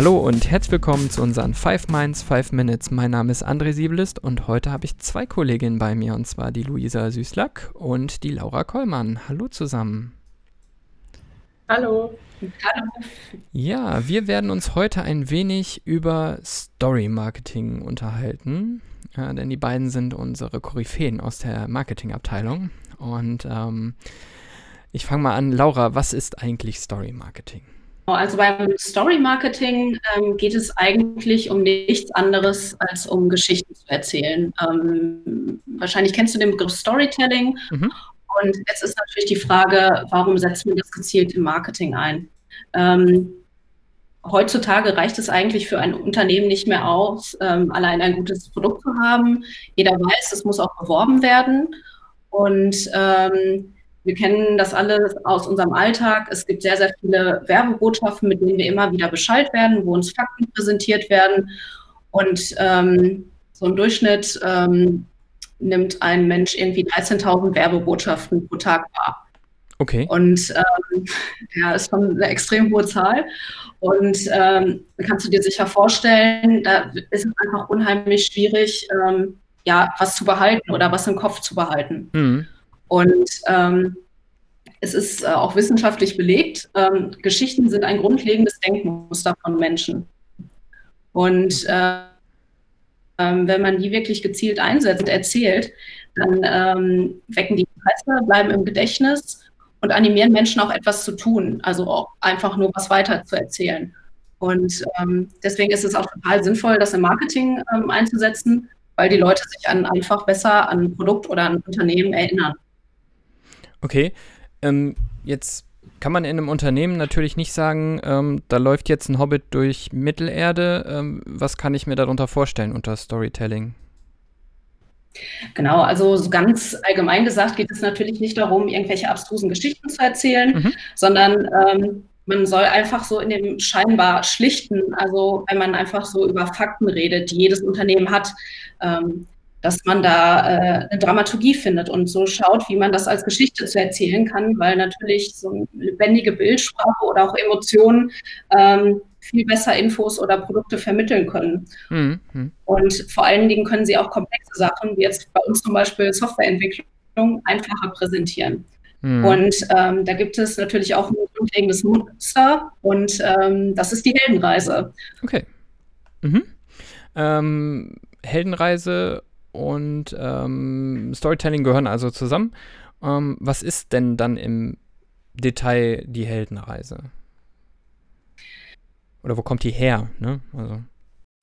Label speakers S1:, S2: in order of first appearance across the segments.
S1: Hallo und herzlich willkommen zu unseren 5 Minds, 5 Minutes. Mein Name ist André Siebelist und heute habe ich zwei Kolleginnen bei mir und zwar die Luisa Süßlack und die Laura Kollmann. Hallo zusammen.
S2: Hallo. Hallo.
S1: Ja, wir werden uns heute ein wenig über Story Marketing unterhalten, ja, denn die beiden sind unsere Koryphäen aus der Marketingabteilung. Und ähm, ich fange mal an. Laura, was ist eigentlich Story Marketing?
S2: Also beim Story Marketing ähm, geht es eigentlich um nichts anderes als um Geschichten zu erzählen. Ähm, wahrscheinlich kennst du den Begriff Storytelling. Mhm. Und jetzt ist natürlich die Frage, warum setzt man das gezielt im Marketing ein? Ähm, heutzutage reicht es eigentlich für ein Unternehmen nicht mehr aus, ähm, allein ein gutes Produkt zu haben. Jeder weiß, es muss auch beworben werden. Und ähm, wir kennen das alles aus unserem Alltag. Es gibt sehr, sehr viele Werbebotschaften, mit denen wir immer wieder Bescheid werden, wo uns Fakten präsentiert werden. Und ähm, so im Durchschnitt ähm, nimmt ein Mensch irgendwie 13.000 Werbebotschaften pro Tag wahr.
S1: Okay.
S2: Und ähm, ja, ist schon eine extrem hohe Zahl. Und ähm, kannst du dir sicher vorstellen, da ist es einfach unheimlich schwierig, ähm, ja, was zu behalten oder was im Kopf zu behalten. Mhm. Und ähm, es ist äh, auch wissenschaftlich belegt, ähm, Geschichten sind ein grundlegendes Denkmuster von Menschen. Und äh, ähm, wenn man die wirklich gezielt einsetzt und erzählt, dann ähm, wecken die Interesse, bleiben im Gedächtnis und animieren Menschen auch etwas zu tun, also auch einfach nur was weiter zu erzählen. Und ähm, deswegen ist es auch total sinnvoll, das im Marketing ähm, einzusetzen, weil die Leute sich an einfach besser an ein Produkt oder an ein Unternehmen erinnern.
S1: Okay, ähm, jetzt kann man in einem Unternehmen natürlich nicht sagen, ähm, da läuft jetzt ein Hobbit durch Mittelerde. Ähm, was kann ich mir darunter vorstellen unter Storytelling?
S2: Genau, also so ganz allgemein gesagt geht es natürlich nicht darum, irgendwelche abstrusen Geschichten zu erzählen, mhm. sondern ähm, man soll einfach so in dem scheinbar schlichten, also wenn man einfach so über Fakten redet, die jedes Unternehmen hat, ähm, dass man da äh, eine Dramaturgie findet und so schaut, wie man das als Geschichte zu erzählen kann, weil natürlich so eine lebendige Bildsprache oder auch Emotionen ähm, viel besser Infos oder Produkte vermitteln können. Mhm. Und vor allen Dingen können sie auch komplexe Sachen, wie jetzt bei uns zum Beispiel Softwareentwicklung, einfacher präsentieren. Mhm. Und ähm, da gibt es natürlich auch ein grundlegendes Muster und ähm, das ist die Heldenreise.
S1: Okay. Mhm. Ähm, Heldenreise und ähm, Storytelling gehören also zusammen. Ähm, was ist denn dann im Detail die Heldenreise? Oder wo kommt die her? Ne? Also.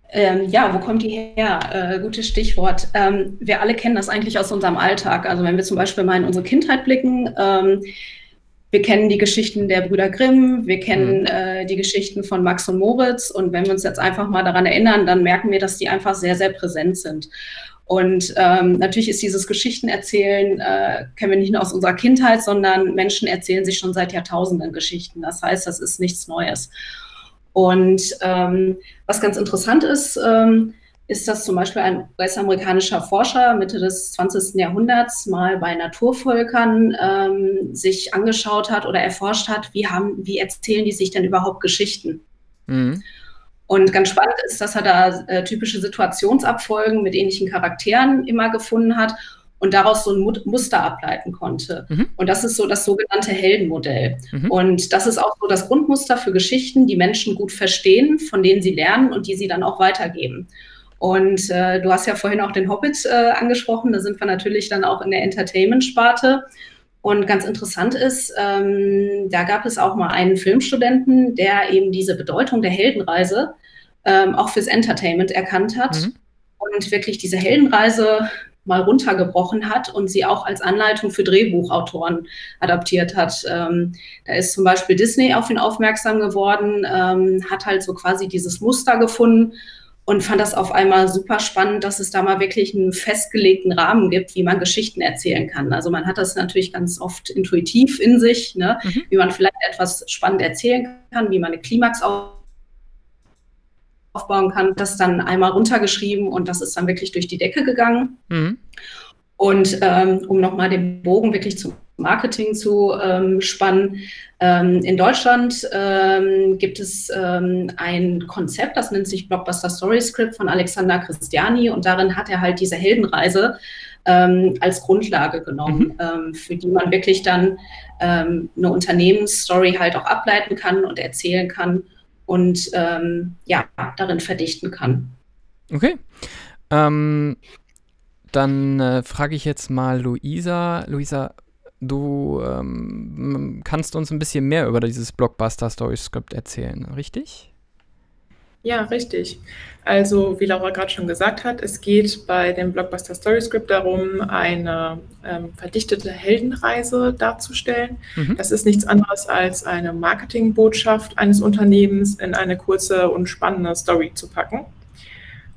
S2: Ähm, ja, wo kommt die her? Äh, gutes Stichwort. Ähm, wir alle kennen das eigentlich aus unserem Alltag. Also wenn wir zum Beispiel mal in unsere Kindheit blicken, ähm, wir kennen die Geschichten der Brüder Grimm, wir kennen mhm. äh, die Geschichten von Max und Moritz. Und wenn wir uns jetzt einfach mal daran erinnern, dann merken wir, dass die einfach sehr, sehr präsent sind. Und ähm, natürlich ist dieses Geschichtenerzählen, äh, kennen wir nicht nur aus unserer Kindheit, sondern Menschen erzählen sich schon seit Jahrtausenden Geschichten. Das heißt, das ist nichts Neues. Und ähm, was ganz interessant ist, ähm, ist, dass zum Beispiel ein US-amerikanischer Forscher Mitte des 20. Jahrhunderts mal bei Naturvölkern ähm, sich angeschaut hat oder erforscht hat, wie, haben, wie erzählen die sich denn überhaupt Geschichten? Mhm. Und ganz spannend ist, dass er da äh, typische Situationsabfolgen mit ähnlichen Charakteren immer gefunden hat und daraus so ein Muster ableiten konnte. Mhm. Und das ist so das sogenannte Heldenmodell. Mhm. Und das ist auch so das Grundmuster für Geschichten, die Menschen gut verstehen, von denen sie lernen und die sie dann auch weitergeben. Und äh, du hast ja vorhin auch den Hobbit äh, angesprochen, da sind wir natürlich dann auch in der Entertainment-Sparte. Und ganz interessant ist, ähm, da gab es auch mal einen Filmstudenten, der eben diese Bedeutung der Heldenreise ähm, auch fürs Entertainment erkannt hat mhm. und wirklich diese Heldenreise mal runtergebrochen hat und sie auch als Anleitung für Drehbuchautoren adaptiert hat. Ähm, da ist zum Beispiel Disney auf ihn aufmerksam geworden, ähm, hat halt so quasi dieses Muster gefunden und fand das auf einmal super spannend, dass es da mal wirklich einen festgelegten Rahmen gibt, wie man Geschichten erzählen kann. Also man hat das natürlich ganz oft intuitiv in sich, ne? Mhm. wie man vielleicht etwas spannend erzählen kann, wie man eine Klimax aufbauen kann. Das dann einmal runtergeschrieben und das ist dann wirklich durch die Decke gegangen. Mhm. Und ähm, um nochmal den Bogen wirklich zum Marketing zu ähm, spannen. Ähm, in Deutschland ähm, gibt es ähm, ein Konzept, das nennt sich Blockbuster Story Script von Alexander Christiani und darin hat er halt diese Heldenreise ähm, als Grundlage genommen, mhm. Ähm, für die man wirklich dann eine Unternehmensstory halt auch ableiten kann und erzählen kann und ja, darin verdichten kann.
S1: Okay. Dann äh, frage ich jetzt mal Luisa. Luisa, du ähm, kannst uns ein bisschen mehr über dieses Blockbuster Story Script erzählen, richtig?
S3: Ja, richtig. Also, wie Laura gerade schon gesagt hat, es geht bei dem Blockbuster Story Script darum, eine ähm, verdichtete Heldenreise darzustellen. Mhm. Das ist nichts anderes als eine Marketingbotschaft eines Unternehmens in eine kurze und spannende Story zu packen.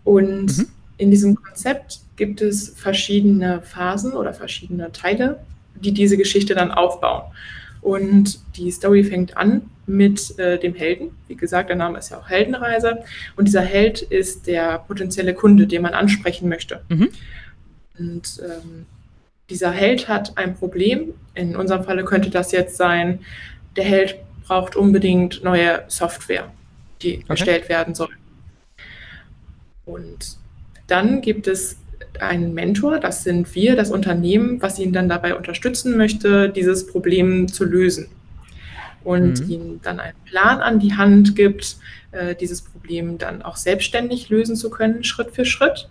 S3: Und mhm. in diesem Konzept gibt es verschiedene Phasen oder verschiedene Teile, die diese Geschichte dann aufbauen. Und die Story fängt an mit äh, dem Helden. Wie gesagt, der Name ist ja auch Heldenreise. Und dieser Held ist der potenzielle Kunde, den man ansprechen möchte. Mhm. Und ähm, dieser Held hat ein Problem. In unserem Falle könnte das jetzt sein, der Held braucht unbedingt neue Software, die okay. erstellt werden soll. Und dann gibt es einen Mentor, das sind wir, das Unternehmen, was ihn dann dabei unterstützen möchte, dieses Problem zu lösen. Und mhm. ihm dann einen Plan an die Hand gibt, äh, dieses Problem dann auch selbstständig lösen zu können, Schritt für Schritt.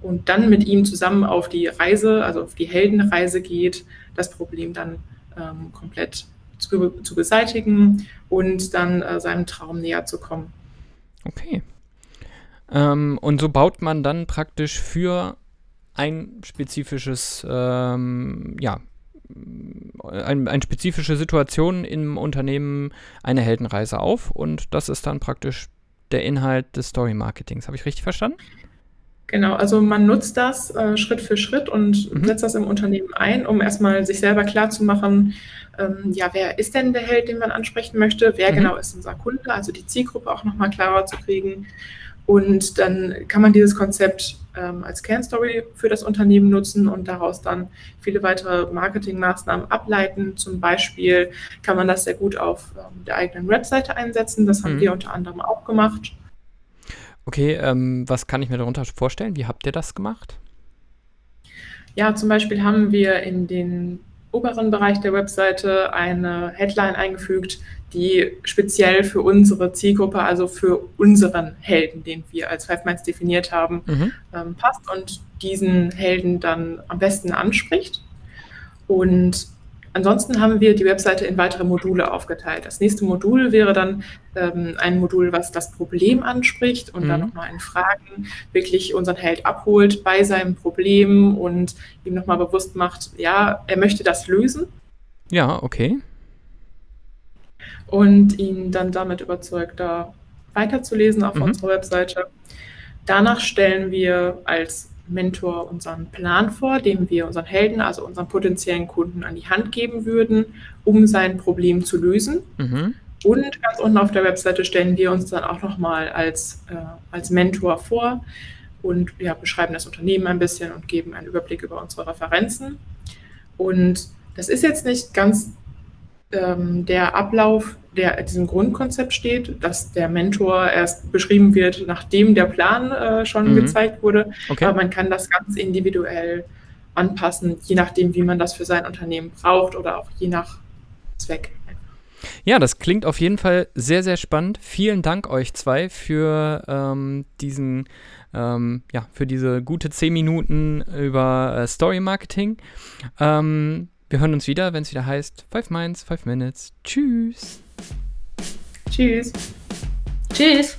S3: Und dann mit ihm zusammen auf die Reise, also auf die Heldenreise geht, das Problem dann ähm, komplett zu, zu, beseitigen und dann äh, seinem Traum näher zu kommen.
S1: Okay. Ähm, und so baut man dann praktisch für ein spezifisches, ähm, ja, ein, eine spezifische Situation im Unternehmen eine Heldenreise auf und das ist dann praktisch der Inhalt des Story Marketings. Habe ich richtig verstanden?
S3: Genau, also man nutzt das äh, Schritt für Schritt und mhm. setzt das im Unternehmen ein, um erstmal sich selber klarzumachen, ähm, ja, wer ist denn der Held, den man ansprechen möchte, wer mhm. genau ist unser Kunde, also die Zielgruppe auch nochmal klarer zu kriegen und dann kann man dieses Konzept ähm, als Kernstory für das Unternehmen nutzen und daraus dann viele weitere Marketingmaßnahmen ableiten. Zum Beispiel kann man das sehr gut auf ähm, der eigenen Webseite einsetzen. Das haben mhm. wir unter anderem auch gemacht.
S1: Okay, ähm, was kann ich mir darunter vorstellen? Wie habt ihr das gemacht?
S3: Ja, zum Beispiel haben wir in den oberen Bereich der Webseite eine Headline eingefügt, die speziell für unsere Zielgruppe, also für unseren Helden, den wir als Five Minds definiert haben, mhm. ähm, passt und diesen Helden dann am besten anspricht. Und ansonsten haben wir die Webseite in weitere Module aufgeteilt. Das nächste Modul wäre dann ähm, ein Modul, was das Problem anspricht und mhm. dann nochmal in Fragen wirklich unseren Held abholt bei seinem Problem und ihm nochmal bewusst macht, ja, er möchte das lösen.
S1: Ja, okay
S3: und ihn dann damit überzeugt, da weiterzulesen auf mhm. unserer Webseite. Danach stellen wir als Mentor unseren Plan vor, den wir unseren Helden, also unseren potenziellen Kunden an die Hand geben würden, um sein Problem zu lösen. Mhm. Und ganz unten auf der Webseite stellen wir uns dann auch nochmal als, äh, als Mentor vor und ja, beschreiben das Unternehmen ein bisschen und geben einen Überblick über unsere Referenzen. Und das ist jetzt nicht ganz ähm, der Ablauf, der in diesem Grundkonzept steht, dass der Mentor erst beschrieben wird, nachdem der Plan äh, schon mhm. gezeigt wurde. Okay. Aber man kann das ganz individuell anpassen, je nachdem, wie man das für sein Unternehmen braucht oder auch je nach Zweck.
S1: Ja, das klingt auf jeden Fall sehr, sehr spannend. Vielen Dank euch zwei für ähm, diesen, ähm, ja, für diese gute zehn Minuten über äh, Story Marketing. Ähm, wir hören uns wieder, wenn es wieder heißt Five Minds, Five Minutes. Tschüss.
S3: Tschüss.
S2: Tschüss.